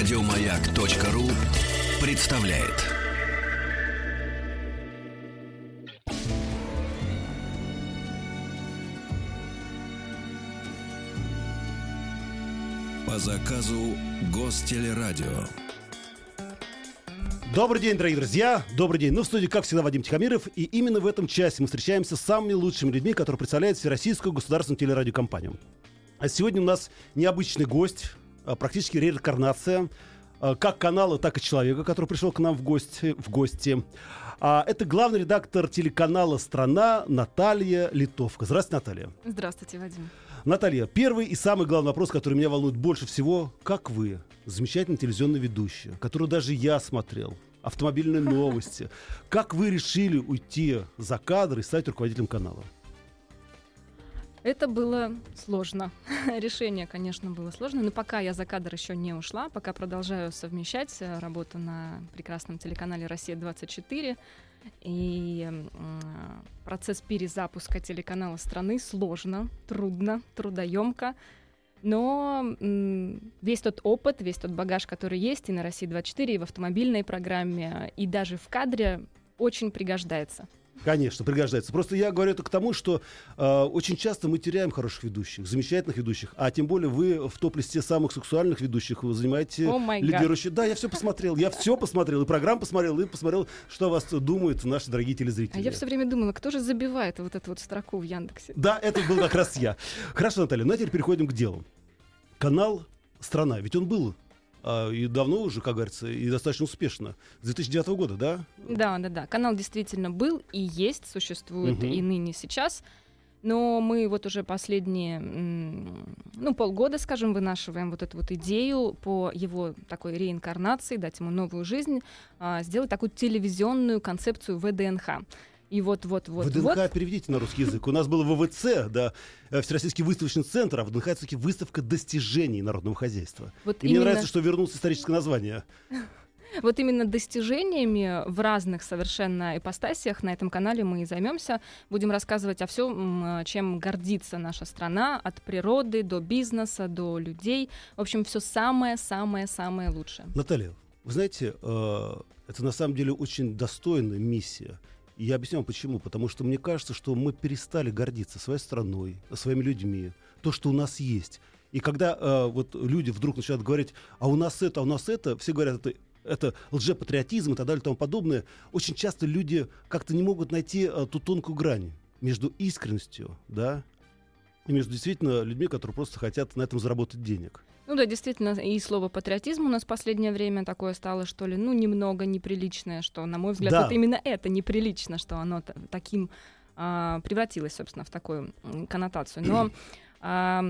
Радиомаяк.ру представляет. По заказу Гостелерадио. Добрый день, дорогие друзья. Добрый день. Ну, в студии, как всегда, Вадим Тихомиров. И именно в этом часе мы встречаемся с самыми лучшими людьми, которые представляют Всероссийскую государственную телерадиокомпанию. А сегодня у нас необычный гость, практически реинкарнация, а, как канала, так и человека, который пришел к нам в гости. В гости. А, это главный редактор телеканала «Страна» Наталья Литовка. Здравствуйте, Наталья. Здравствуйте, Вадим. Наталья, первый и самый главный вопрос, который меня волнует больше всего. Как вы, замечательный телевизионный ведущий, который даже я смотрел, автомобильные новости, как вы решили уйти за кадр и стать руководителем канала? Это было сложно. Решение, конечно, было сложно, но пока я за кадр еще не ушла, пока продолжаю совмещать э, работу на прекрасном телеканале «Россия-24», и э, процесс перезапуска телеканала страны сложно, трудно, трудоемко. Но весь тот опыт, весь тот багаж, который есть и на России 24, и в автомобильной программе, и даже в кадре, очень пригождается. Конечно, пригождается. Просто я говорю это к тому, что э, очень часто мы теряем хороших ведущих, замечательных ведущих, а тем более вы в топ-листе самых сексуальных ведущих вы занимаете гад. лидирующие. Да, я все посмотрел, я все посмотрел, и программ посмотрел, и посмотрел, что о вас думают наши дорогие телезрители. А я все время думала, кто же забивает вот эту вот строку в Яндексе? Да, это был как раз я. Хорошо, Наталья, ну а теперь переходим к делу. Канал «Страна», ведь он был а, и давно уже, как говорится, и достаточно успешно. С 2009 года, да? Да, да, да. Канал действительно был и есть, существует Мгм. и ныне сейчас. Но мы вот уже последние, ну, полгода, скажем, вынашиваем вот эту вот идею по его такой реинкарнации, дать ему новую жизнь, а, сделать такую телевизионную концепцию ВДНХ. И вот, вот, вот, ВДНХ вот. переведите на русский язык. У нас был ВВЦ, да, э, Всероссийский выставочный центр, а ВДНХ это все-таки выставка достижений народного хозяйства. Вот И мне именно- нравится, что вернулось историческое название. Вот именно достижениями в разных совершенно ипостасиях на этом канале мы и займемся. Будем рассказывать о всем, чем гордится наша страна, от природы до бизнеса, до людей. В общем, все самое-самое-самое лучшее. Наталья, вы знаете, э, это на самом деле очень достойная миссия. И объясню вам почему. Потому что мне кажется, что мы перестали гордиться своей страной, своими людьми, то, что у нас есть. И когда э, вот люди вдруг начинают говорить, а у нас это, а у нас это, все говорят, это это лжепатриотизм и так далее и тому подобное, очень часто люди как-то не могут найти э, ту тонкую грань между искренностью, да, и между действительно людьми, которые просто хотят на этом заработать денег. Ну да, действительно, и слово патриотизм у нас в последнее время такое стало, что ли, ну, немного неприличное, что, на мой взгляд, Да. вот именно это неприлично, что оно та- таким а, превратилось, собственно, в такую коннотацию. Но а,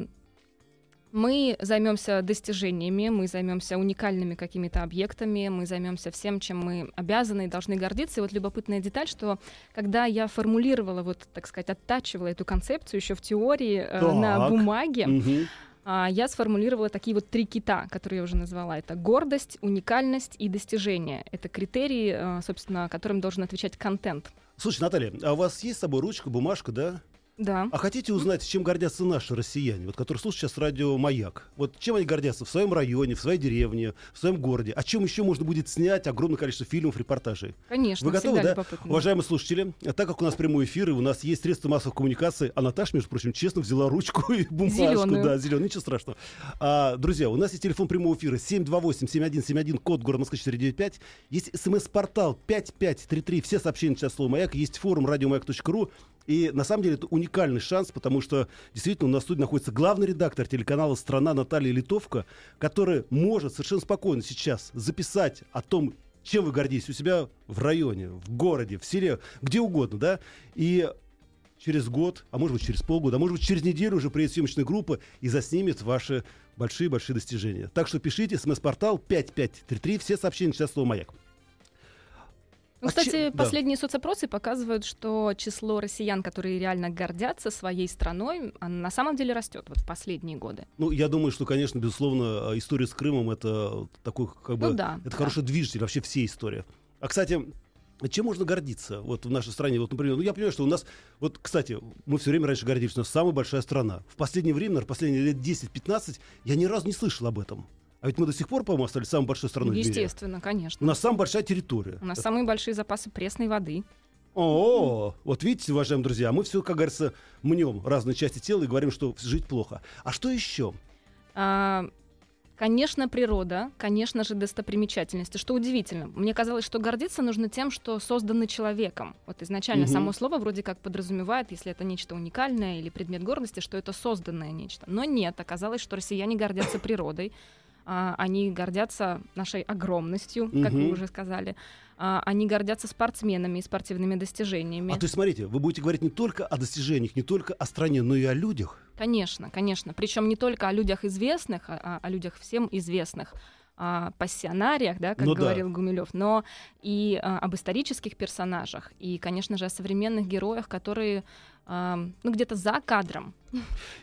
мы займемся достижениями, мы займемся уникальными какими-то объектами, мы займемся всем, чем мы обязаны и должны гордиться. И вот любопытная деталь, что когда я формулировала, вот, так сказать, оттачивала эту концепцию еще в теории э, на Так. бумаге, Мгм. А, я сформулировала такие вот три кита, которые я уже назвала. Это гордость, уникальность и достижение. Это критерии, э, собственно, которым должен отвечать контент. Слушай, Наталья, а у вас есть с собой ручка, бумажка, да? Да. А хотите узнать, чем гордятся наши россияне, вот, которые слушают сейчас радио «Маяк»? Вот чем они гордятся в своем районе, в своей деревне, в своем городе? О чем еще можно будет снять огромное количество фильмов, репортажей? Конечно, Вы готовы, да? любопытно. Уважаемые слушатели, а так как у нас прямой эфир, и у нас есть средства массовой коммуникации, а Наташа, между прочим, честно взяла ручку и бумажку. Зелёную. Да, зеленую, ничего страшного. А, друзья, у нас есть телефон прямого эфира 728-7171, код город Москвы 495. Есть смс-портал 5533, все сообщения сейчас слово «Маяк». Есть форум радиомаяк.ру. И на самом деле это уникальный шанс, потому что действительно у нас студии находится главный редактор телеканала «Страна» Наталья Литовка, которая может совершенно спокойно сейчас записать о том, чем вы гордитесь у себя в районе, в городе, в селе, где угодно, да, и через год, а может быть через полгода, а может быть через неделю уже приедет съемочная группа и заснимет ваши большие-большие достижения. Так что пишите, смс-портал 5533, все сообщения сейчас слово «Маяк». Ну, А кстати, че- да. последние соцопросы показывают, что число россиян, которые реально гордятся своей страной, на самом деле растет вот в последние годы. Ну, я думаю, что, конечно, безусловно, э, история с Крымом это такой, как бы, Ну да, это да. хороший движитель вообще всей истории. А, кстати, чем можно гордиться вот в нашей стране? Вот, например, ну, я понимаю, что у нас, вот, кстати, мы все время раньше гордились, у нас самая большая страна. В последнее время, наверное, последние лет 10-15, я ни разу не слышал об этом. А ведь мы до сих пор, по-моему, остались самой большой страной в мире. Естественно, конечно. У нас самая большая территория. У нас самые большие запасы пресной воды. О, вот видите, уважаемые друзья, мы все, как говорится, мнем разные части тела и говорим, что жить плохо. А что еще? А, Конечно, природа, конечно же, достопримечательности. Что удивительно, мне казалось, что гордиться нужно тем, что создано человеком. Вот изначально Мгм. само слово вроде как подразумевает, если это нечто уникальное или предмет гордости, что это созданное нечто. Но нет, оказалось, что россияне гордятся природой, а, они гордятся нашей огромностью, как вы уже сказали. А, Они гордятся спортсменами и спортивными достижениями. А то есть, смотрите, вы будете говорить не только о достижениях, не только о стране, но и о людях. Конечно, конечно. Причем не только о людях известных, а, а о людях всем известных, о пассионариях, да, как Ну да. говорил Гумилев, но и а, об исторических персонажах, и, конечно же, о современных героях, которые ну, где-то за кадром.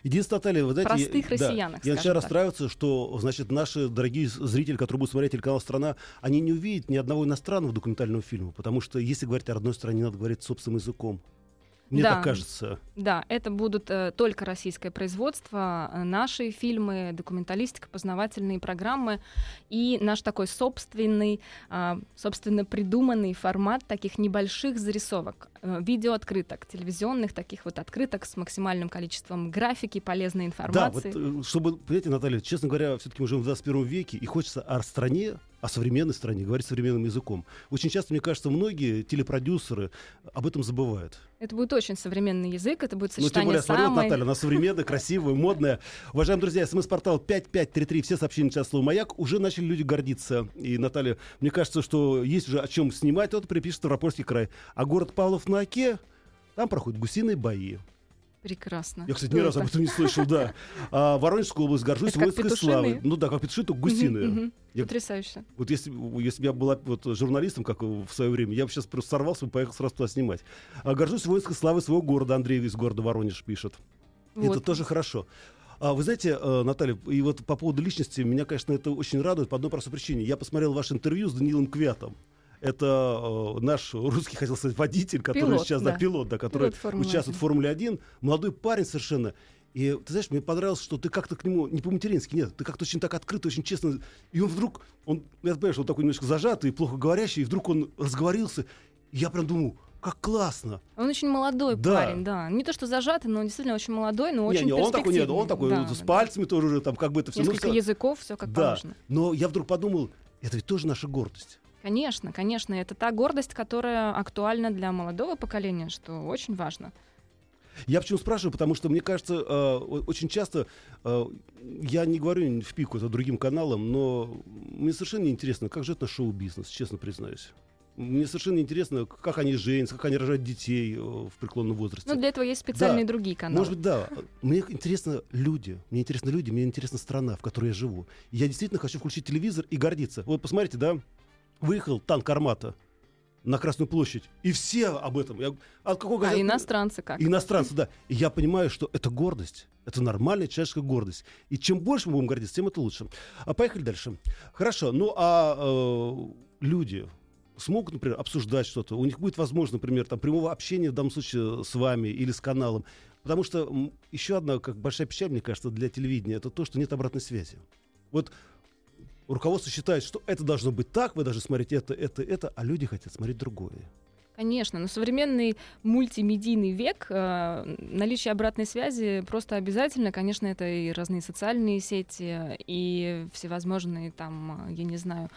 Единственное, Наталья, вы знаете... Простых я, да, я начинаю так. расстраиваться, что, значит, наши дорогие зрители, которые будут смотреть телеканал «Страна», они не увидят ни одного иностранного документального фильма, потому что если говорить о родной стране, надо говорить собственным языком. Мне Да. так кажется. Да, это будут э, только российское производство, э, наши фильмы, документалистика, познавательные программы и наш такой собственный, а, собственно придуманный формат таких небольших зарисовок, э, видеооткрыток, телевизионных таких вот открыток с максимальным количеством графики, полезной Да, вот, информации. э, чтобы, понимаете, Наталья, честно говоря, все-таки мы живем в 21 веке, и хочется о стране, о современной стране говорить современным языком. Очень часто, мне кажется, многие телепродюсеры об этом забывают. Это будет очень современный язык, это будет Ну, тем сочетание более, самой... Наталья, она современная, красивая, модная. Уважаемые друзья, смс-портал 5533, все сообщения сейчас слово «Маяк». Уже начали люди гордиться. И, Наталья, мне кажется, что есть уже о чем снимать. Вот припишет Ставропольский край. А город Павлов на Оке, там проходят гусиные бои. Прекрасно. Я, кстати, ни разу об это? этом не слышал, да. А Воронежская область, горжусь Это воинской славой. Ну да, как петуши, только гусиные. Мгм. Я- Потрясающе. Вот если, если бы я была вот, журналистом, как в свое время, я бы сейчас просто сорвался и поехал сразу туда снимать. А горжусь воинской славой своего города, Андрей из города Воронеж пишет. Это Вот. тоже хорошо. А вы знаете, э, Наталья, и вот по поводу личности, меня, конечно, это очень радует по одной простой причине. Я посмотрел ваше интервью с Даниилом Квятом. Это э, наш русский, хотел сказать, водитель, который Пилот, сейчас, да, да. пилот, да, который Пилот Формулы участвует в Формуле 1. Молодой парень совершенно. И ты знаешь, мне понравилось, что ты как-то к нему не по-матерински, нет, ты как-то очень так открыто, очень честно. И он вдруг, он, я понимаю, что он такой немножко зажатый, плохо говорящий, и вдруг он разговорился. И я прям думаю, как классно. Он очень молодой Да. парень, да. Не то, что зажатый, но он действительно очень молодой, но очень не, не, он такой, нет, он такой Да, с да. пальцами тоже уже там как бы это все. Несколько языков, все как да. положено. Но я вдруг подумал, это ведь тоже наша гордость. Конечно, конечно, это та гордость, которая актуальна для молодого поколения, что очень важно. Я почему спрашиваю, потому что мне кажется, э, о- очень часто э, я не говорю в пику это другим каналам, но мне совершенно не интересно, как живет наш шоу-бизнес, честно признаюсь. Мне совершенно интересно, как они женятся, как они рожают детей в преклонном возрасте. Ну, для этого есть специальные Да. другие каналы. Может быть, да. Мне интересно люди. Мне интересны люди, мне интересна страна, в которой я живу. Я действительно хочу включить телевизор и гордиться. Вот посмотрите, да, выехал танк «Армата» на Красную площадь, и все об этом. Я, от какого а газет- иностранцы как? Иностранцы, да. И я понимаю, что это гордость. Это нормальная человеческая гордость. И чем больше мы будем гордиться, тем это лучше. А поехали дальше. Хорошо. Ну, а э, люди смогут, например, обсуждать что-то. У них будет возможность, например, там, прямого общения в данном случае с вами или с каналом. Потому что еще одна как большая печаль, мне кажется, для телевидения, это то, что нет обратной связи. Вот руководство считает, что это должно быть так, вы должны смотреть это, это, это, а люди хотят смотреть другое. Конечно, но современный мультимедийный век, э, наличие обратной связи просто обязательно. Конечно, это и разные социальные сети, и всевозможные там, э, я не знаю,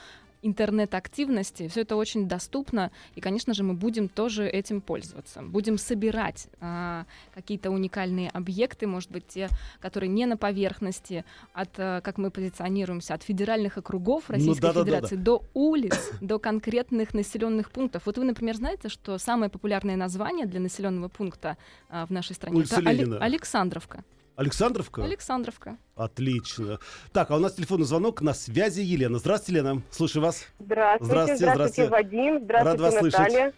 интернет-активности. Все это очень доступно, и, конечно же, мы будем тоже этим пользоваться. Будем собирать а, какие-то уникальные объекты, может быть, те, которые не на поверхности, от, а, как мы позиционируемся, от федеральных округов Российской да-да-да-да. Федерации до улиц, до конкретных населенных пунктов. Вот вы, например, знаете, что самое популярное название для населенного пункта а, в нашей стране Улица это Ленина. Александровка. Александровка? Александровка. Отлично. Так, а у нас телефонный звонок на связи Елена. Здравствуйте, Лена. Слушаю вас. Здравствуйте, Здравствуйте, здравствуйте. Вадим, здравствуйте, Рад вас слышать. Наталья.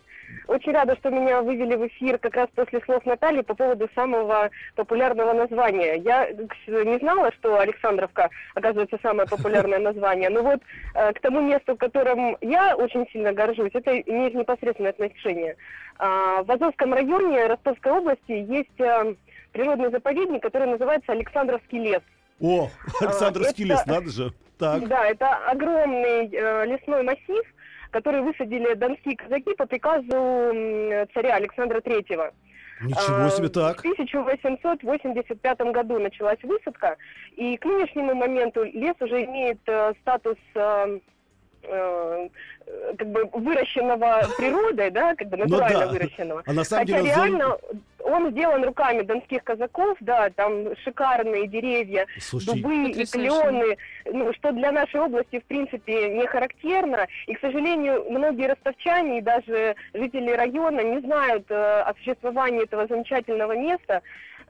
Очень рада, что меня вывели в эфир как раз после слов Натальи по поводу самого популярного названия. Я э, не знала, что Александровка, оказывается, самое популярное название. Но вот э, к тому месту, которым я очень сильно горжусь, это имеет непосредственное отношение. А, в Азовском районе Ростовской области есть э, природный заповедник, который называется Александровский лес. О, Александровский это- лес, надо же. Так. Да, это огромный э, лесной массив, который высадили донские казаки по приказу царя Александра Третьего. Ничего А, себе, так. В 1885 году началась высадка, и к нынешнему моменту лес уже имеет э, статус э, э, как бы выращенного природой, да, как бы Ну натурально да. выращенного. А на самом Хотя деле... реально он сделан руками донских казаков, да, там шикарные деревья, Слушай, дубы и клены, ну, что для нашей области, в принципе, не характерно. И, к сожалению, многие ростовчане и даже жители района не знают э, о существовании этого замечательного места.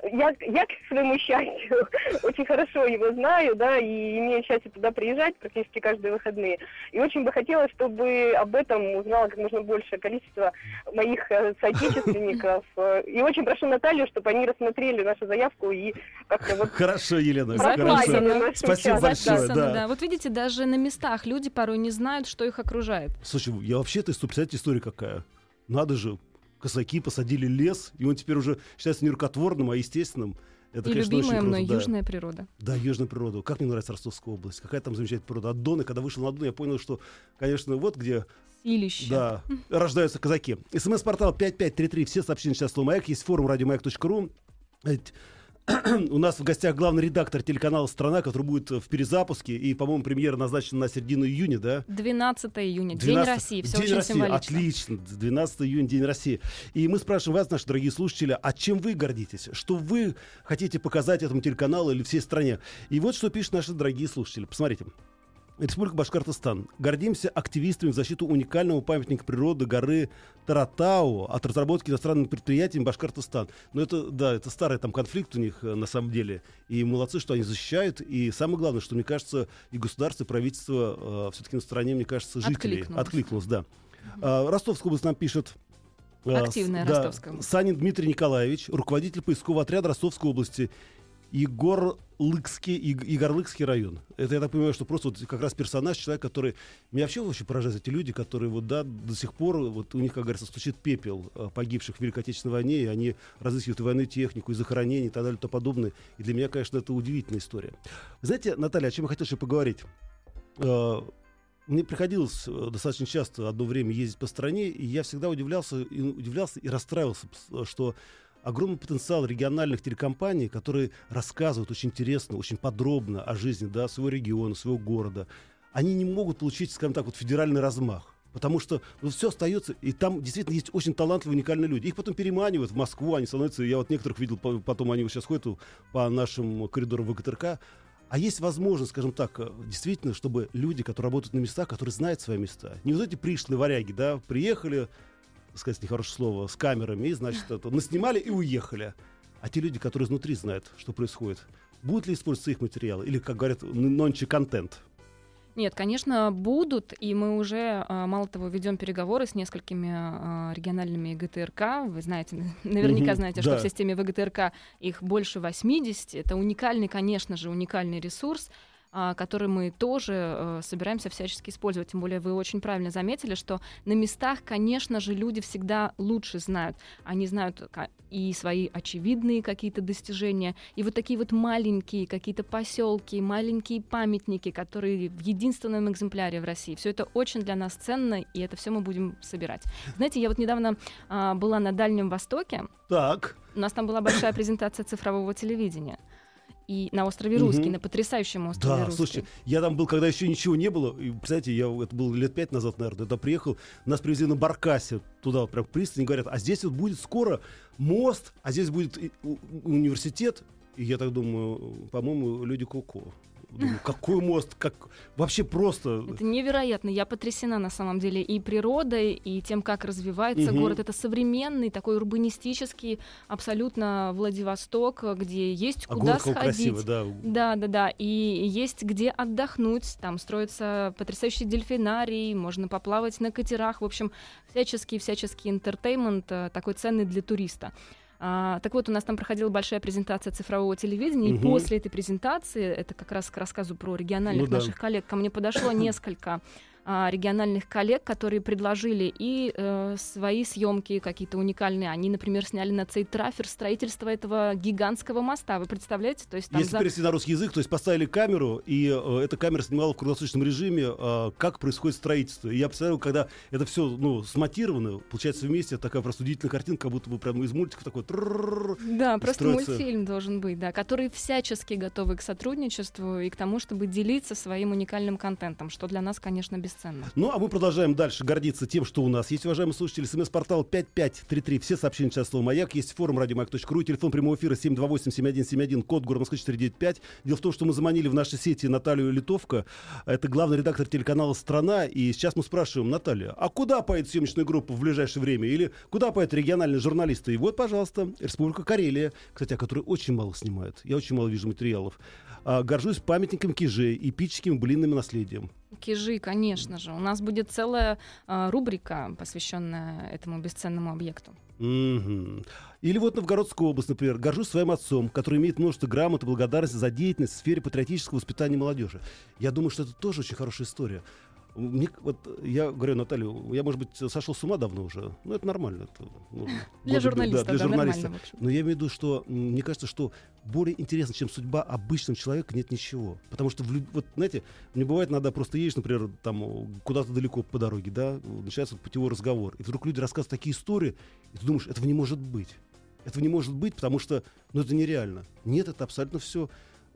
Я, я, к своему счастью, очень хорошо его знаю, да, и имею счастье туда приезжать практически каждые выходные. И очень бы хотелось, чтобы об этом узнало как можно большее количество моих э, соотечественников. И очень прошу Наталью, чтобы они рассмотрели нашу заявку и как-то вот Хорошо, Елена, хорошо. Спасибо большое, да. да. Вот видите, даже на местах люди порой не знают, что их окружает. Слушай, я вообще-то, представляете, история какая. Надо же, казаки посадили лес, и он теперь уже считается не рукотворным, а естественным. Это, и конечно, очень любимая мной круто, да. южная природа. Да, южная природа. Как мне нравится Ростовская область. Какая там замечательная природа. От Дона, когда вышел на Дон, я понял, что, конечно, вот где Силище. да, рождаются казаки. СМС-портал 5533. Все сообщения сейчас слово «Маяк». Есть форум радиомаяк.ру. У нас в гостях главный редактор телеканала «Страна», который будет в перезапуске. И, по-моему, премьера назначена на середину июня, да? 12 июня, 12 День России. Все День очень России, символично. отлично. 12 июня, День России. И мы спрашиваем вас, наши дорогие слушатели, а чем вы гордитесь? Что вы хотите показать этому телеканалу или всей стране? И вот что пишут наши дорогие слушатели. Посмотрите. Республика Башкортостан. Гордимся активистами в защиту уникального памятника природы горы Таратау от разработки иностранными предприятиями Башкортостан. Но это, да, это старый там конфликт у них э, на самом деле. И молодцы, что они защищают. И самое главное, что, мне кажется, и государство, и правительство все-таки на стороне, мне кажется, жителей. Откликнулось. Откликнулось, да. А, Ростовская область нам пишет. Активная с- да, Ростовская. Санин Дмитрий Николаевич, руководитель поискового отряда Ростовской области. Егорлыкский, Иг- Егорлыкский район. Это, я так понимаю, что просто вот как раз персонаж, человек, который... Меня вообще очень поражают эти люди, которые вот, да, до сих пор, вот у них, как говорится, стучит пепел э, погибших в Великой Отечественной войне, и они разыскивают и военную технику, и захоронения, и так далее, и тому подобное. И для меня, конечно, это удивительная история. Знаете, Наталья, о чем я хотел еще поговорить? Э, Мне приходилось э, достаточно часто одно время ездить по стране, и я всегда удивлялся и, удивлялся и расстраивался, что огромный потенциал региональных телекомпаний, которые рассказывают очень интересно, очень подробно о жизни да, своего региона, своего города, они не могут получить, скажем так, вот федеральный размах. Потому что ну, все остается, и там действительно есть очень талантливые, уникальные люди. Их потом переманивают в Москву, они становятся, я вот некоторых видел, по- потом они вот сейчас ходят по нашим коридорам ВГТРК, а есть возможность, скажем так, э, действительно, чтобы люди, которые работают на местах, которые знают свои места, не вот эти пришлые варяги, да, приехали, сказать, нехорошее слово, с камерами, и, значит, это, наснимали и уехали. А те люди, которые изнутри знают, что происходит, будут ли использоваться их материалы, или, как говорят, нонче контент. Нет, конечно, будут, и мы уже, а, мало того, ведем переговоры с несколькими а, региональными ГТРК. Вы знаете, наверняка знаете, что да. в системе ВГТРК их больше 80. Это уникальный, конечно же, уникальный ресурс, который мы тоже э, собираемся всячески использовать. Тем более вы очень правильно заметили, что на местах, конечно же, люди всегда лучше знают. Они знают ка- и свои очевидные какие-то достижения, и вот такие вот маленькие какие-то поселки, маленькие памятники, которые в единственном экземпляре в России. Все это очень для нас ценно, и это все мы будем собирать. Знаете, я вот недавно а, была на Дальнем Востоке. Так, У нас там была большая презентация цифрового телевидения. И на острове Русский, Мгм. на потрясающем острове да, Русский. слушайте, я там был, когда еще ничего не было. И, представляете, я это было лет пять назад, наверное, туда приехал. Нас привезли на Баркасе туда, вот прям пристани, говорят, а здесь вот будет скоро мост, а здесь будет университет. И я так думаю, по-моему, люди Коко. Думаю, какой мост, как вообще просто. Это невероятно. Я потрясена на самом деле и природой, и тем, как развивается Мгм. город. Это современный, такой урбанистический, абсолютно Владивосток, где есть А куда сходить. красивый, да. Да, да, да. И есть где отдохнуть. Там строится потрясающий дельфинарий, можно поплавать на катерах. В общем, всяческий, всяческий интертеймент э, такой ценный для туриста. А, так вот, у нас там проходила большая презентация цифрового телевидения, и Мгм. после этой презентации, это как раз к рассказу про региональных Ну да. наших коллег, ко мне подошло несколько региональных коллег, которые предложили и э, свои съемки какие-то уникальные. Они, например, сняли на Цейтрафер строительство этого гигантского моста. Вы представляете? То есть там Если за- перевести на русский язык, то есть поставили камеру, и э, эта камера снимала в круглосуточном режиме, э, как происходит строительство. И я представляю, когда это все ну, смонтировано, получается вместе, такая просто удивительная картинка, как будто бы прямо из мультика такой... Да, просто мультфильм должен быть, да, который всячески готовы к сотрудничеству и к тому, чтобы делиться своим уникальным контентом, что для нас, конечно, бесценно. Ну, а мы продолжаем дальше гордиться тем, что у нас есть, уважаемые слушатели. СМС-портал 5533. Все сообщения сейчас слово «Маяк». Есть форум радиомаяк.ру. Телефон прямого эфира 728-7171. Код город Москвы 495. Дело в том, что мы заманили в наши сети Наталью Литовка. Это главный редактор телеканала «Страна». И сейчас мы спрашиваем, Наталья, а куда поедет съемочная группа в ближайшее время? Или куда поедут региональные журналисты? И вот, пожалуйста, Республика Карелия, кстати, о которой очень мало снимают. Я очень мало вижу материалов. А, горжусь памятником Кижей, эпическим блинным наследием. Кижи, конечно же. У нас будет целая а, рубрика, посвященная этому бесценному объекту. Мгм. Или вот Новгородская область, например. Горжусь своим отцом, который имеет множество грамот и благодарности за деятельность в сфере патриотического воспитания молодежи. Я думаю, что это тоже очень хорошая история. Мне, вот, я говорю, Наталья, я, может быть, сошел с ума давно уже. Ну, это нормально. Это, ну, Для журналиста, да, для журналиста. нормально, в общем. Но я имею в виду, что мне кажется, что более интересно, чем судьба обычного человека, нет ничего. Потому что, в вот, знаете, мне бывает, иногда просто едешь, например, там куда-то далеко по дороге, да, начинается вот путевой разговор, и вдруг люди рассказывают такие истории, и ты думаешь, этого не может быть. Этого не может быть, потому что, ну, это нереально. Нет, это абсолютно все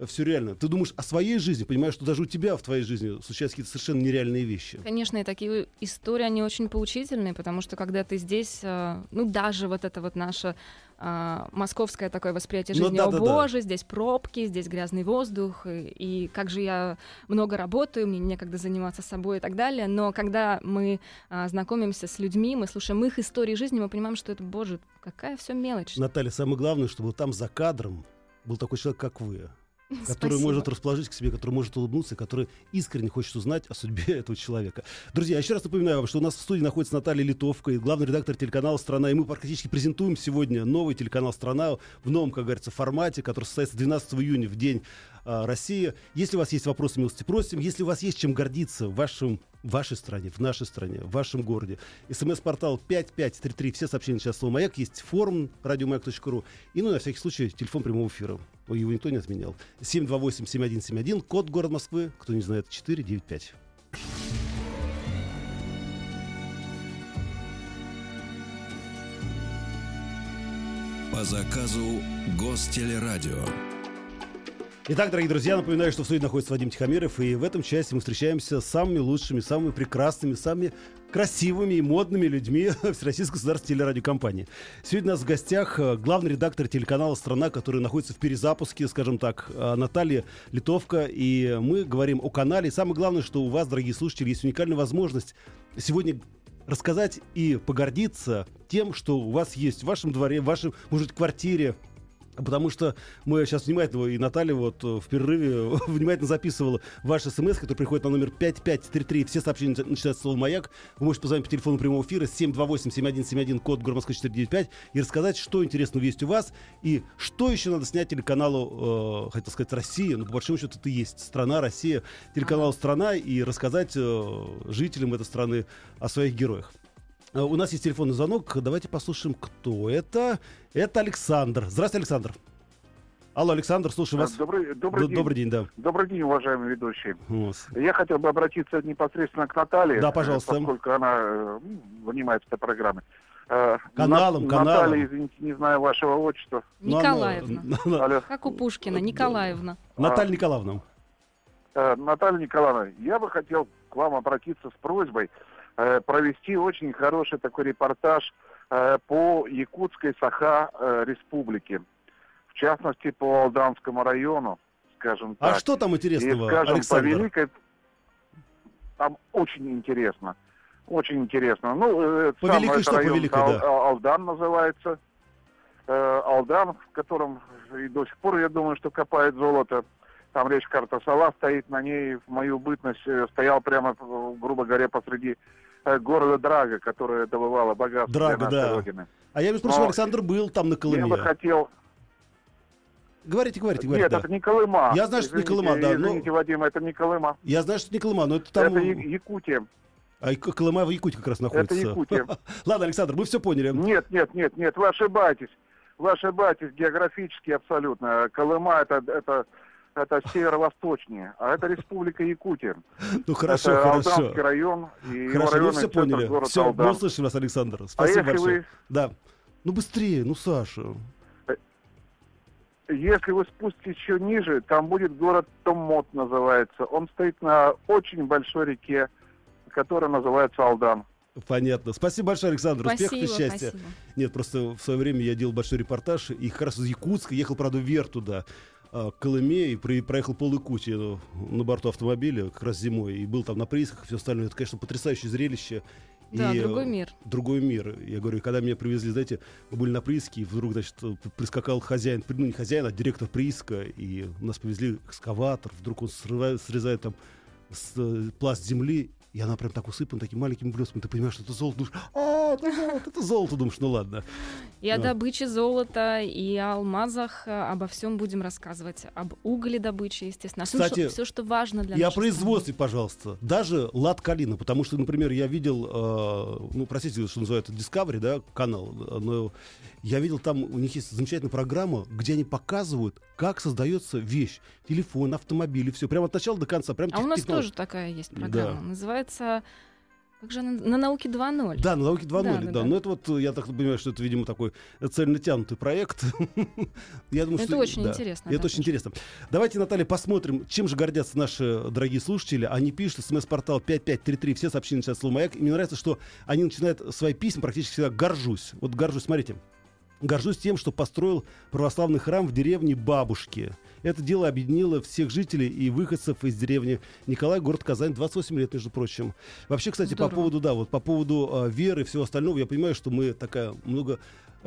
все реально. Ты думаешь о своей жизни, понимаешь, что даже у тебя в твоей жизни случаются какие-то совершенно нереальные вещи. Конечно, и такие истории, они очень поучительные, потому что когда ты здесь, э, ну даже вот это вот наше а, московское такое восприятие Ну жизни, да, о да, да. боже, здесь пробки, здесь грязный воздух, и, и как же я много работаю, мне некогда заниматься собой и так далее. Но когда мы а, знакомимся с людьми, мы слушаем их истории жизни, мы понимаем, что это, боже, какая все мелочь. Наталья, самое главное, чтобы там за кадром был такой человек, как вы. который Спасибо. может расположить к себе, который может улыбнуться, который искренне хочет узнать о судьбе этого человека. Друзья, еще раз напоминаю вам, что у нас в студии находится Наталья Литовка, и главный редактор телеканала «Страна», и мы практически презентуем сегодня новый телеканал «Страна» в новом, как говорится, формате, который состоится 12 июня, в день а, России. Если у вас есть вопросы, милости просим. Если у вас есть чем гордиться в вашем в вашей стране, в нашей стране, в вашем городе. СМС-портал 5533. Все сообщения сейчас слово «Маяк». Есть форум радиомаяк.ру. И, ну, на всякий случай, телефон прямого эфира. Его никто не отменял. 728-7171. Код город Москвы. Кто не знает, 495. По заказу Гостелерадио. Итак, дорогие друзья, напоминаю, что в студии находится Вадим Тихомиров, и в этом части мы встречаемся с самыми лучшими, самыми прекрасными, самыми красивыми и модными людьми Всероссийской государственной телерадиокомпании. Сегодня у нас в гостях э, главный редактор телеканала «Страна», который находится в перезапуске, скажем так, э, Наталья Литовка, и мы говорим о канале. И самое главное, что у вас, дорогие слушатели, есть уникальная возможность сегодня рассказать и погордиться тем, что у вас есть в вашем дворе, в вашем, может, квартире, Потому что мы сейчас внимательно, и Наталья вот э, в перерыве внимательно записывала ваши смс, которые приходят на номер 5533. Все сообщения начинаются с слова «Маяк». Вы можете позвонить по телефону прямого эфира 728-7171, код город Москвы 495, и рассказать, что интересного есть у вас, и что еще надо снять телеканалу, э, хотел сказать, Россия, но по большому счету это и есть страна, Россия, телеканалу «Страна», и рассказать э, жителям этой страны о своих героях. Э, У нас есть телефонный звонок. Давайте послушаем, кто это. Это Александр. Здравствуйте, Александр. Алло, Александр, слушаю вас. Добрый, добрый, Д- день. Добрый день, да. Добрый день, уважаемые ведущие. Вот. Я хотел бы обратиться непосредственно к Наталье. Да, э, пожалуйста. Поскольку она э, занимается этой программой. Э, Каналом, На- каналом. Наталья, извините, не знаю вашего отчества. Ну, Николаевна. на- на- Алло. Как у Пушкина, Николаевна. Наталья Николаевна. Э, Наталья Николаевна, я бы хотел к вам обратиться с просьбой э, провести очень хороший такой репортаж э, по Якутской Саха-республике. В частности, по Алданскому району, скажем А так. что там И, интересного, скажем, по Александр? Великой... Там очень интересно. Очень интересно. Ну, э, По сам Великой это что по район Великой, Ал- да? Ал- Алдан называется. Э, Алдан, в котором и до сих пор, я думаю, что копает золото. Там речка Картасала стоит, на ней в мою бытность э, стоял прямо, э, грубо говоря, посреди э, города Драга, которое добывало богатство Драга, для да. Родины. А я, между прочим, Но Александр был там на Я бы Колыме. хотел... Говорите, говорите, говорите. Нет, да. это не Колыма. Я знаю, что не Извините, Колыма, да, но- Извините, Вадим, это не Колыма. Я знаю, что это не Колыма, но это там... Это Якутия. А Колыма в Якутии как раз находится. Это Якутия. Ладно, Александр, мы все поняли. Нет, нет, нет, нет, вы ошибаетесь. Вы ошибаетесь географически абсолютно. Колыма это, это, это северо-восточнее, а это республика Якутия. Ну хорошо, это хорошо. Алданский район и его Хорошо, мы районный все поняли. город Все, мы Алдан. услышали вас, Александр. А Спасибо если большое. вы, Да. Ну быстрее, ну Саша. если вы спуститесь еще ниже, там будет город Томмот называется. Он стоит на очень большой реке, которая называется Алдан. Понятно. Спасибо большое, Александр. Успехов и Спасибо, счастья. спасибо. Нет, просто в свое время я делал большой репортаж, и как раз из Якутска ехал, правда, вверх туда, а, к Колыме, и при- проехал пол Якутии ну, на борту автомобиля, как раз зимой, и был там на приисках и все остальное. Это, конечно, потрясающее зрелище. Да, И, другой э, мир. Другой мир. Я говорю, когда меня привезли, знаете, мы были на прииске, и вдруг, значит, э, прискакал хозяин, ну не хозяин, а директор прииска, и нас повезли экскаватор, вдруг он срывает, срезает там с, э, пласт земли, и она прям так усыпана такими маленькими блесками. Ты понимаешь, что это золото. Думаешь, а, это золото, это золото. Думаешь, ну ладно. И о Да. добыче золота, и о алмазах, обо всем будем рассказывать. Об угледобыче, естественно. Кстати, все, что важно для И о страны. производстве, пожалуйста. Даже лад калина. Потому что, например, я видел, э, ну, простите, что называют Discovery, да, канал, но я видел там, у них есть замечательная программа, где они показывают, как создается вещь. Телефон, автомобиль и все. Прямо от начала до конца. Прям А у нас тоже такая есть программа. Да. Называется... Как же она? На науке 2.0. Да, на науке 2.0, да, Да, да. Но это вот, э, я так понимаю, что это, видимо, такой цельно тянутый проект. я думаю, Это что, очень да, интересно, Это да, очень интересно. Давайте, Наталья, посмотрим, чем же гордятся наши дорогие слушатели. Они пишут, смс-портал 5533, все сообщения сейчас слово «Маяк». И мне нравится, что они начинают свои письма практически всегда «горжусь». Вот горжусь, смотрите. Горжусь тем, что построил православный храм в деревне Бабушки. Это дело объединило всех жителей и выходцев из деревни Николай, город Казань, 28 лет, между прочим. Вообще, кстати, по Здорово. поводу, да, вот по поводу э, веры и всего остального, я понимаю, что мы такая много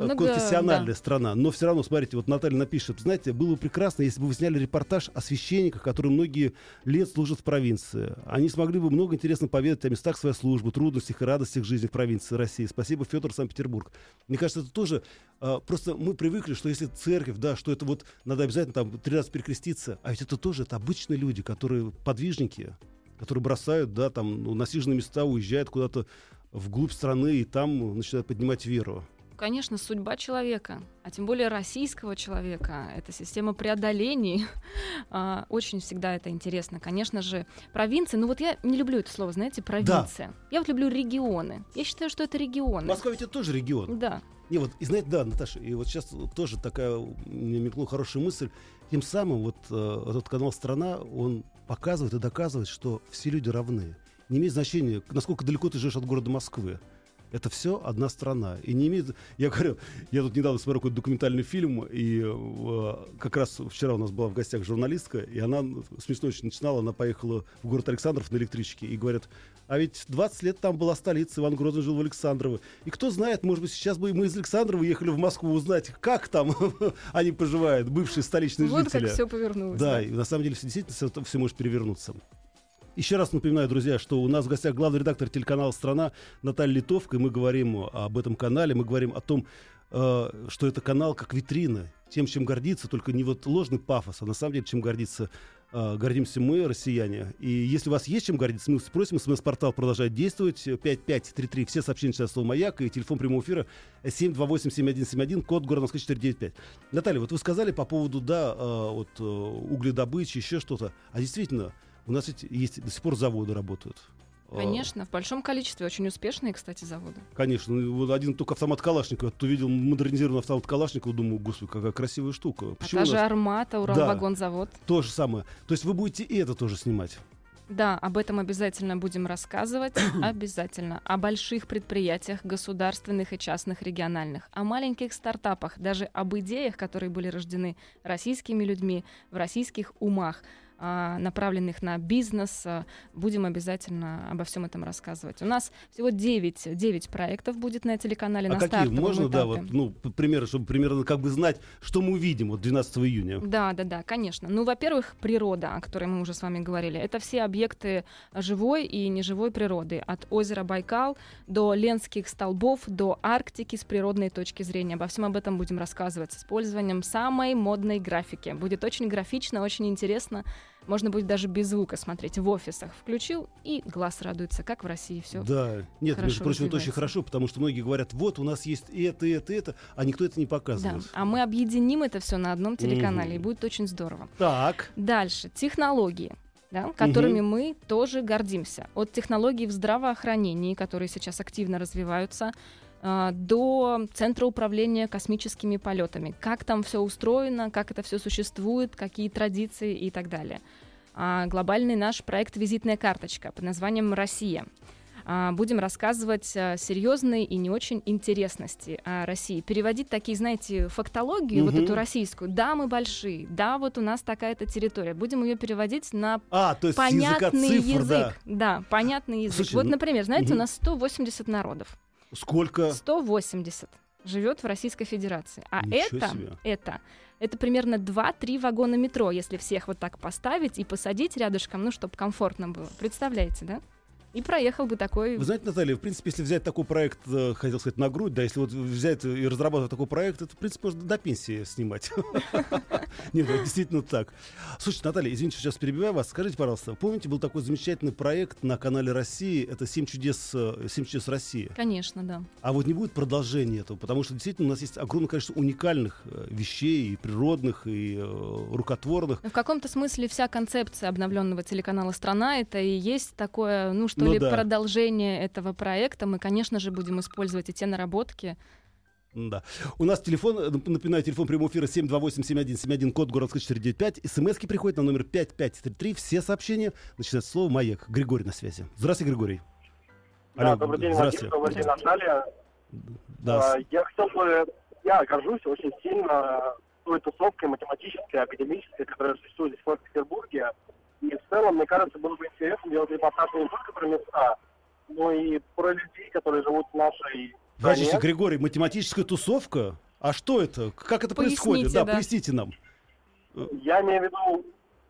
Много, конфессиональная да. страна, но все равно, смотрите, вот Наталья напишет, знаете, было бы прекрасно, если бы вы сняли репортаж о священниках, которые многие лет служат в провинции. Они смогли бы много интересно поведать о местах своей службы, трудностях и радостях жизни в провинции России. Спасибо, Федор, Санкт-Петербург. Мне кажется, это тоже а, просто мы привыкли, что если церковь, да, что это вот надо обязательно там три раза перекреститься, а ведь это тоже это обычные люди, которые подвижники, которые бросают, да, там ну, насиженные места, уезжают куда-то вглубь страны и там начинают поднимать веру. Конечно, судьба человека, а тем более российского человека, это система преодолений. А, Очень всегда это интересно. Конечно же, провинции, ну вот я не люблю это слово, знаете, провинция. Я вот люблю регионы. Я считаю, что это регионы. Москва ведь это тоже регион. Да. Не, вот, и знаете, да, Наташа, и вот сейчас тоже такая, мне мелькнула хорошая мысль. Тем самым вот э, этот канал «Страна», он показывает и доказывает, что все люди равны. Не имеет значения, насколько далеко ты живешь от города Москвы. Это все одна страна. И не имеет... Я говорю, я тут недавно смотрел какой-то документальный фильм, и э, как раз вчера у нас была в гостях журналистка, и она смешно очень начинала, она поехала в город Александров на электричке, и говорят, а ведь 20 лет там была столица, Иван Грозный жил в Александрово. И кто знает, может быть, сейчас бы мы из Александрова ехали в Москву узнать, как там они поживают, бывшие столичные вот жители. как все повернулось. Да, и на самом деле все действительно все может перевернуться. Еще раз напоминаю, друзья, что у нас в гостях главный редактор телеканала «Страна» Наталья Литовка, и мы говорим об этом канале, мы говорим о том, э, что это канал как витрина, тем, чем гордится, только не вот ложный пафос, а на самом деле, чем гордится э, гордимся мы, россияне. И если у вас есть чем гордиться, мы спросим, смс-портал продолжает действовать, 5533, все сообщения сейчас слово «Маяк», и телефон прямого эфира 728-7171, код города Москвы 495. Наталья, вот вы сказали по поводу, да, э, вот угледобычи, еще что-то, а действительно, у нас ведь есть до сих пор заводы работают. Э, Конечно, в большом количестве, очень успешные, кстати, заводы. Конечно. Вот один только автомат Калашникова. Я увидел модернизированный автомат Калашникова, думаю, господи, какая красивая штука. А Почему та у же нас Армата, Уралвагонзавод. то же самое? То есть вы будете и это тоже снимать? Да, об этом обязательно будем рассказывать. обязательно. О больших предприятиях, государственных и частных, региональных. О маленьких стартапах, даже об идеях, которые были рождены российскими людьми в российских умах. А, направленных на бизнес. А, будем обязательно обо всем этом рассказывать. У нас всего 9, 9 проектов будет на телеканале а на какие? Можно, да, этапе. вот, ну, примеры, чтобы примерно как бы знать, что мы увидим вот 12 июня. Да, да, да, конечно. Ну, во-первых, природа, о которой мы уже с вами говорили. Это все объекты живой и неживой природы. От озера Байкал до Ленских столбов, до Арктики с природной точки зрения. Обо всем об этом будем рассказывать с использованием самой модной графики. Будет очень графично, очень интересно. Можно будет даже без звука смотреть в офисах. Включил, и глаз радуется, как в России все. Да, нет, хорошо между прочим, это очень хорошо, потому что многие говорят, вот у нас есть это, это, это, а никто это не Да. показывает. А мы объединим это все на одном телеканале, Мгм. и будет очень здорово. Так, Дальше. Технологии. Да, которыми мы тоже гордимся. От технологий в здравоохранении, которые сейчас активно развиваются, до Центра управления космическими полетами. Как там все устроено, как это все существует, какие традиции и так далее. А, глобальный наш проект «Визитная карточка» под названием «Россия». А, Будем рассказывать а, серьезные и не очень интересности о России. Переводить такие, знаете, фактологию, вот Мгм. эту российскую. Да, мы большие, да, вот у нас такая-то территория. Будем ее переводить на а, то есть языка понятный цифр, язык. да. Да, понятный язык. Слушай, вот, ну, например, знаете, мгм. у нас 180 народов. Сколько? 180 живет в Российской Федерации. А Ничего это, себе. это, это примерно 2-3 вагона метро, если всех вот так поставить и посадить рядышком, ну, чтобы комфортно было. Представляете, да? И проехал бы такой... Вы знаете, Наталья, в принципе, если взять такой проект, э, хотел сказать, на грудь, да, если вот взять и разрабатывать такой проект, это, в принципе, можно до пенсии снимать. Нет, действительно так. Слушайте, Наталья, извините, сейчас перебиваю вас. Скажите, пожалуйста, помните, был такой замечательный проект на канале России, это «Семь чудес, э, «Семь чудес России». Конечно, да. А вот не будет продолжения этого, потому что действительно у нас есть огромное количество уникальных э, вещей, и природных, и э, рукотворных. Но в каком-то смысле вся концепция обновленного телеканала «Страна» это и есть такое, ну что Ну ли, да. продолжение этого проекта. Мы, конечно же, будем использовать и те наработки. Да. У нас телефон, э, нап- напоминаю, телефон прямого эфира 728-7171, код городской 495. СМСки приходят на номер 5533. Все сообщения начинают с слова «Маяк». Григорий на связи. Здравствуйте, Григорий. Да, добрый день, Владимир, Здравствуйте. добрый день, Наталья. Да. А, Я хотел бы, я горжусь очень сильно той тусовкой математической, академической, которая существует здесь в Санкт-Петербурге. И в целом, мне кажется, было бы интересно делать репортаж не только про места, но и про людей, которые живут в нашей Подождите. Григорий, математическая тусовка? А что это? Как это происходит? Поясните, Да, да. поясните нам. Я имею в виду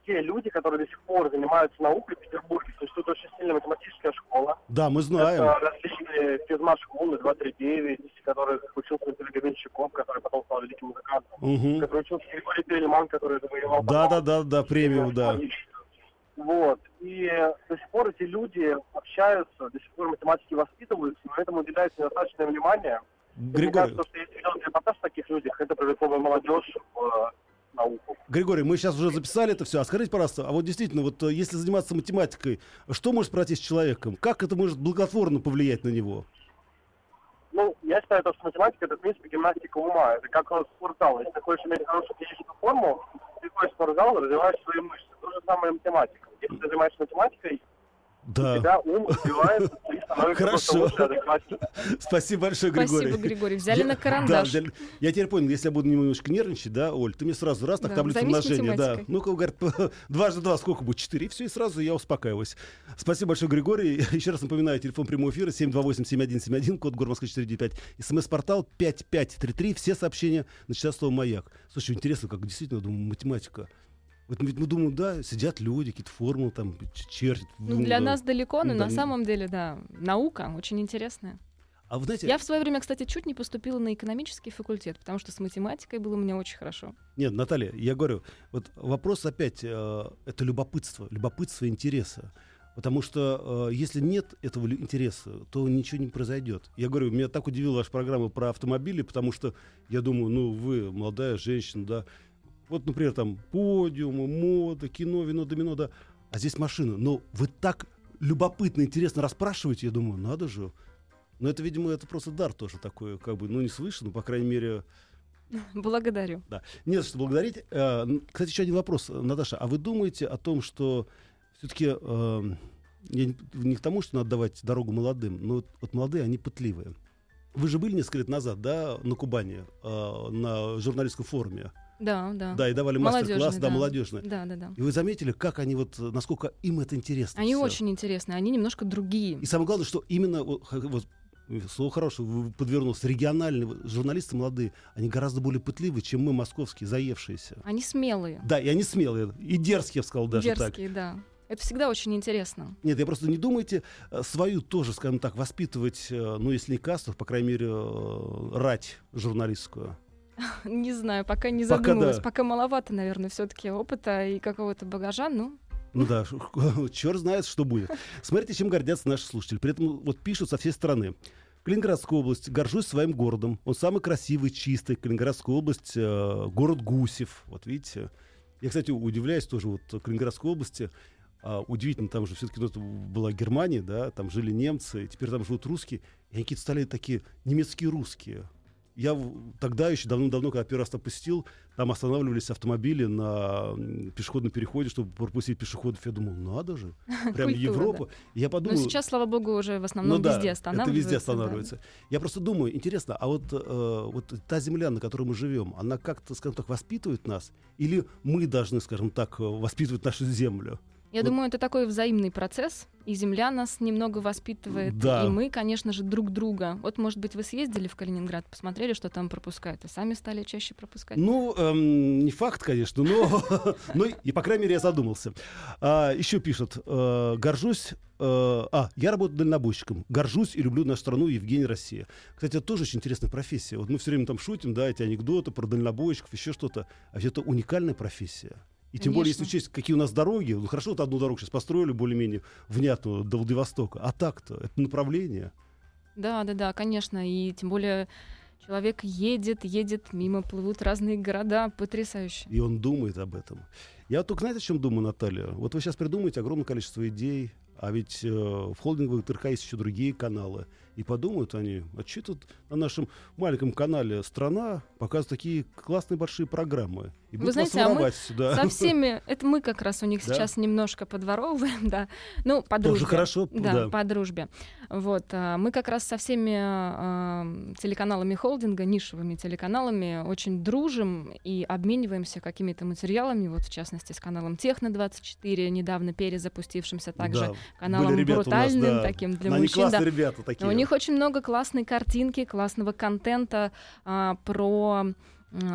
те люди, которые до сих пор занимаются наукой в Петербурге. Существует очень сильная математическая школа. Да, мы знаем. Это различные физмат-школы 239, в которых учился Василий Гребенщиков, который потом стал великим музыкантом. Мгм. Который учился Григорий Перельман, который завоевал... Да, да, да, да, премию, да. Вот. И до сих пор эти люди общаются, до сих пор математики воспитываются, но этому уделяется недостаточное внимание. И Мне Григорий, кажется, что если делать репортаж о таких людях, это привлекло бы молодежь в э, науку. Григорий, мы сейчас уже записали это все. А скажите, пожалуйста, а вот действительно, вот э, если заниматься математикой, что может произойти с человеком? Как это может благотворно повлиять на него? Ну, я считаю, то, что математика это, в принципе, гимнастика ума. Это как спортзал. Если ты хочешь иметь хорошую физическую форму, ты ходишь в спортзал, развиваешь свои мышцы. То же самое математика. Если ты занимаешься математикой, Да. тебя ум Хорошо. Спасибо большое, Григорий. Спасибо, Григорий. Взяли Я- на Да, карандаш. Я теперь понял, если я буду немножечко нервничать, да, Оль, ты мне сразу раз, так Да, таблицу умножения, да. математикой. Ну-ка, говорит, дважды два сколько будет? Четыре. Все, и сразу я успокаиваюсь. Спасибо большое, Григорий. Еще раз напоминаю, телефон прямого эфира 728-7171, код город Москвы 495. СМС-портал 5533. Все сообщения начинают слово «Маяк». Слушай, интересно, как действительно, думаю, математика. Вот ведь мы думаем, да, сидят люди, какие-то формулы там чертят. Ну, для да. нас далеко, но Да. на самом деле, да, наука очень интересная. А вы знаете, Я в свое время, кстати, чуть не поступила на экономический факультет, потому что с математикой было у меня очень хорошо. Нет, Наталья, я говорю, вот вопрос опять, э, это любопытство, любопытство интереса. Потому что э, если нет этого интереса, то ничего не произойдет. Я говорю, меня так удивила ваша программа про автомобили, потому что я думаю, ну вы, молодая женщина, да, вот, например, там подиумы, мода, кино, вино, домино, да, а здесь машина. Но вы так любопытно, интересно расспрашиваете, я думаю, надо же. Но это, видимо, это просто дар тоже такой, как бы, ну не слышно, но, по крайней мере, Благодарю. да. Не за что благодарить. Э, Кстати, еще один вопрос, э, Наташа. А вы думаете о том, что все-таки я не, к тому, что надо давать дорогу молодым, но вот, вот молодые, они пытливые. Вы же были несколько лет назад, да, на Кубани, э, на журналистском форуме. Да, да. Да, и давали мастер-класс, да, да. молодежный. Да, да, да. И вы заметили, как они вот, насколько им это интересно? Они всё? очень интересные, они немножко другие. И самое главное, что именно вот, слово хорошее вы подвернулся, региональные журналисты молодые, они гораздо более пытливы, чем мы, московские, заевшиеся. Они смелые, Да, и они смелые, и дерзкие, я бы сказал, даже так. дерзкие, да. Это всегда очень интересно. Нет, я просто не думайте э, свою тоже, скажем так, воспитывать, э, ну, если не касту, по крайней мере, э, рать журналистскую. Не знаю, пока не Пока задумалась. да. Пока маловато, наверное, все-таки опыта и какого-то багажа. Ну, Ну да, черт знает, что будет. Смотрите, чем гордятся наши слушатели. При этом вот пишут со всей страны. Калининградская область. Горжусь своим городом. Он самый красивый, чистый. Калининградская область. э, город Гусев. Вот видите. Я, кстати, удивляюсь тоже вот Калининградской области. а, удивительно, там же все-таки была Германия, да, там жили немцы, теперь там живут русские, и они какие-то стали такие немецкие русские. Я тогда еще давно-давно, когда первый раз там посетил, там останавливались автомобили на пешеходном переходе, чтобы пропустить пешеходов. Я думал, надо же, прям Культура, Европа. Я но подумал, сейчас, слава богу, уже в основном ну да, везде это останавливаются. везде да. останавливается. Я просто думаю, интересно, а вот, э, вот та земля, на которой мы живем, она как-то, скажем так, воспитывает нас? Или мы должны, скажем так, э, воспитывать нашу землю? Я Вот. думаю, это такой взаимный процесс, и земля нас немного воспитывает, Да. и мы, конечно же, друг друга. Вот, может быть, вы съездили в Калининград, посмотрели, что там пропускают, и сами стали чаще пропускать. Ну, эм, не факт, конечно, но, но и, по крайней мере, я задумался. А, еще пишут, э, горжусь, э, а, я работаю дальнобойщиком, горжусь и люблю нашу страну Евгений Россия. Кстати, это тоже очень интересная профессия. Вот мы все время там шутим, да, эти анекдоты про дальнобойщиков, еще что-то. А это уникальная профессия. И тем более, если Конечно. учесть, какие у нас дороги, ну хорошо, вот одну дорогу сейчас построили более-менее внятную до Владивостока, а так-то, это направление. Да, да, да, конечно. И тем более человек едет, едет, мимо плывут разные города. Потрясающе. И он думает об этом. Я вот только знаете, о чем думаю, Наталья? Вот вы сейчас придумаете огромное количество идей, а ведь э, в холдинговых ТРК есть еще другие каналы. И подумают они, а что тут на нашем маленьком канале «Страна» показывают такие классные большие программы. И будут знаете, а мы сюда. Со всеми, это мы как раз у них Да? сейчас немножко подворовываем, да. Ну, по дружбе. хорошо, Да, да. по дружбе. Вот, а, мы как раз со всеми а, телеканалами холдинга, нишевыми телеканалами очень дружим и обмениваемся какими-то материалами, вот в частности с каналом Техно24, недавно перезапустившимся также Да, каналом у нас, брутальным, да. таким для Но они мужчин. да. классные ребята такие. У них очень много классной картинки, классного контента а, про,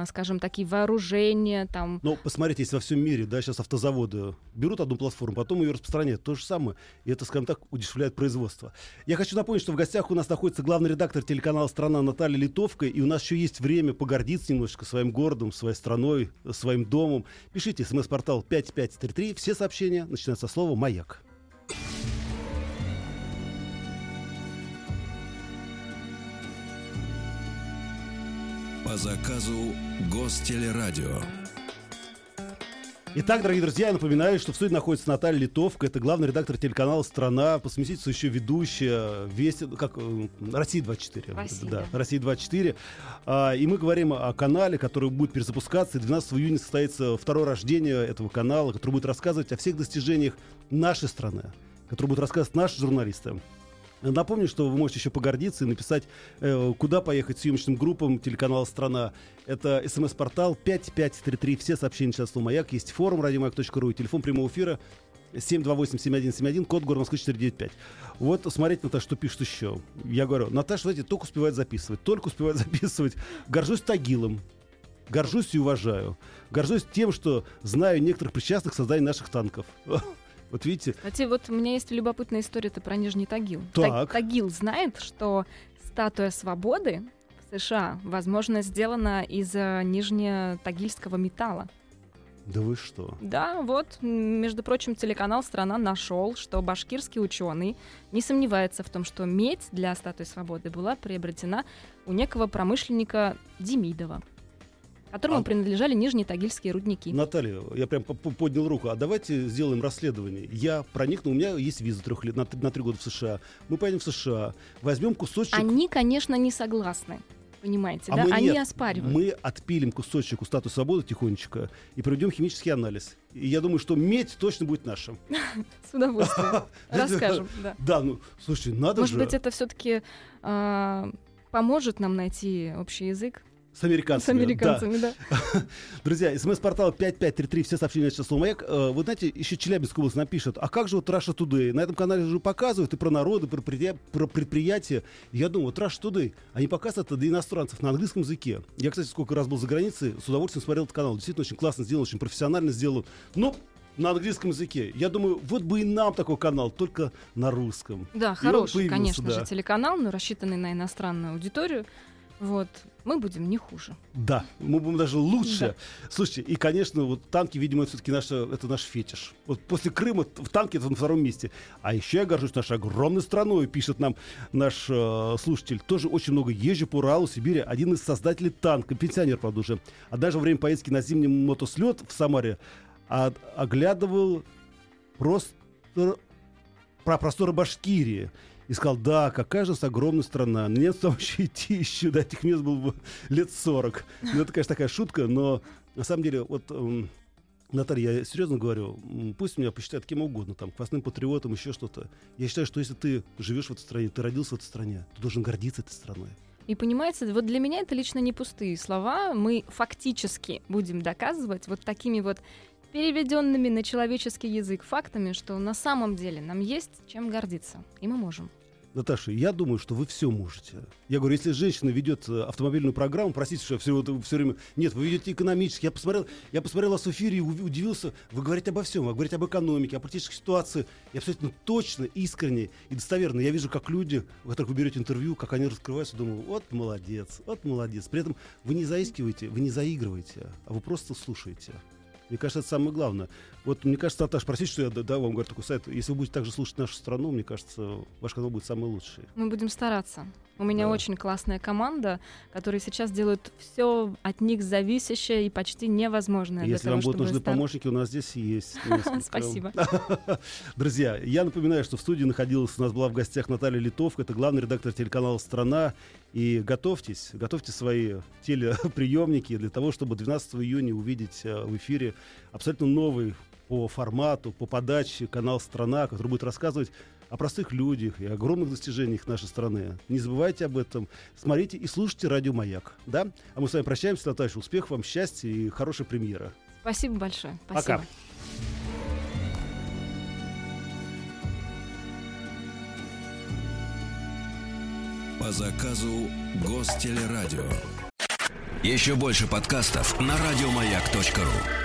скажем, такие вооружения, там, Но посмотрите, если во всем мире, да, сейчас автозаводы берут одну платформу, потом ее распространяют, то же самое, и это, скажем так, удешевляет производство. Я хочу напомнить, что в гостях у нас находится главный редактор телеканала «Страна» Наталья Литовка, и у нас еще есть время погордиться немножечко своим городом, своей страной, своим домом. Пишите смс-портал 5533, все сообщения начинаются со слова «Маяк». По заказу Гостелерадио. Итак, дорогие друзья, я напоминаю, что в студии находится Наталья Литовка. Это главный редактор телеканала «Страна». По совместительству еще ведущая Вести, как, э, «Россия-24». Россия, да, да. «Россия-24». А, и мы говорим о канале, который будет перезапускаться. И 12 июня состоится второе рождение этого канала, который будет рассказывать о всех достижениях нашей страны, который будет рассказывать наши журналисты. Напомню, что вы можете еще погордиться и написать, э, куда поехать съемочным группам телеканала «Страна». Это смс-портал 5533. Все сообщения сейчас слово «Маяк». Есть форум радиомаяк.ру и телефон прямого эфира 728-7171, код город Москвы 495. Вот, смотрите, Наташа, что пишут еще. Я говорю, Наташа, знаете, только успевает записывать, только успевает записывать. Горжусь Тагилом, горжусь и уважаю. Горжусь тем, что знаю некоторых причастных к созданию наших танков. Вот видите, Кстати, вот у меня есть любопытная история-то про Нижний Тагил. Так. Тагил знает, что статуя свободы в США, возможно, сделана из э, нижнетагильского металла. да вы что? Да, вот, между прочим, телеканал «Страна» нашел, что башкирский ученый не сомневается в том, что медь для статуи свободы была приобретена у некого промышленника Демидова, которому А- принадлежали нижнетагильские рудники. Наталья, я прям по- по- поднял руку. А давайте сделаем расследование. Я проникну, у меня есть виза трех лет, на, на три года в США. Мы поедем в США, возьмем кусочек. Они, конечно, не согласны, понимаете, А да? мы Они нет. оспаривают. Мы отпилим кусочек у статуи свободы тихонечко и проведем химический анализ. И я думаю, что медь точно будет наша. С удовольствием. Расскажем, да. Да, ну, слушай, надо Может же. быть, это все-таки поможет нам найти общий язык? С американцами. С американцами, да. Друзья, смс-портал 5533, все сообщения число маяк. Э, Вы знаете, еще Челябинская область напишет, а как же вот Russia Today? На этом канале же показывают и про народы, про, предприятия. Про предприятия. Я думаю, вот Russia Today, они показывают это для иностранцев на английском языке. Я, кстати, сколько раз был за границей, с удовольствием смотрел этот канал. Действительно очень классно сделан, очень профессионально сделан. Но на английском языке. Я думаю, вот бы и нам такой канал, только на русском. Да, И хороший, появился, конечно да. же, телеканал, но рассчитанный на иностранную аудиторию. Вот, мы будем не хуже. Да, мы будем даже лучше. Слушайте, и, конечно, вот танки, видимо, все-таки наш, это наш фетиш. Вот после Крыма в танке это на втором месте. А еще я горжусь нашей огромной страной, пишет нам наш э, слушатель. Тоже очень много езжу по Уралу, Сибири. Один из создателей танка, пенсионер, правда, уже. А даже во время поездки на зимний мотослет в Самаре а- оглядывал просто про просторы Башкирии. И сказал, да, какая же у нас огромная страна. Нет, там еще идти еще до этих мест было бы лет 40. Ну, это, конечно, такая шутка, но на самом деле, вот, эм, Наталья, я серьезно говорю, пусть меня посчитают кем угодно, там, квасным патриотом, еще что-то. Я считаю, что если ты живешь в этой стране, ты родился в этой стране, ты должен гордиться этой страной. И понимаете, вот для меня это лично не пустые слова. Мы фактически будем доказывать вот такими вот переведенными на человеческий язык фактами, что на самом деле нам есть чем гордиться. И мы можем. Наташа, я думаю, что вы все можете. Я говорю, если женщина ведет э, автомобильную программу, простите, что я все, все время... Нет, вы ведете экономически. Я посмотрел, я посмотрел вас в эфире и удивился. Вы говорите обо всем. Вы говорите об экономике, о политической ситуации. И абсолютно точно, искренне и достоверно. Я вижу, как люди, у которых вы берете интервью, как они раскрываются, думаю, вот молодец, вот молодец. При этом вы не заискиваете, вы не заигрываете, а вы просто слушаете. Мне кажется, это самое главное. Вот мне кажется, Наташа, простите, что я да, вам говорю такой сайт. Если вы будете также слушать нашу страну, мне кажется, ваш канал будет самый лучший. Мы будем стараться. У меня Да. очень классная команда, которые сейчас делают все от них зависящее и почти невозможное. Если того, вам будут нужны стар- помощники, у нас здесь есть. Спасибо. Друзья, я напоминаю, что в студии находилась, у нас была в гостях Наталья Литовка, это главный редактор телеканала «Страна». И готовьтесь, готовьте свои телеприемники для того, чтобы 12 июня увидеть э, в эфире абсолютно новый по формату, по подаче канал «Страна», который будет рассказывать о простых людях и огромных достижениях нашей страны. Не забывайте об этом. Смотрите и слушайте радио «Маяк». Да? А мы с вами прощаемся, Наташа. Успехов вам, счастья и хорошей премьеры. Спасибо большое. Пока. Спасибо. По заказу Гостелерадио. Еще больше подкастов на радиомаяк.ру.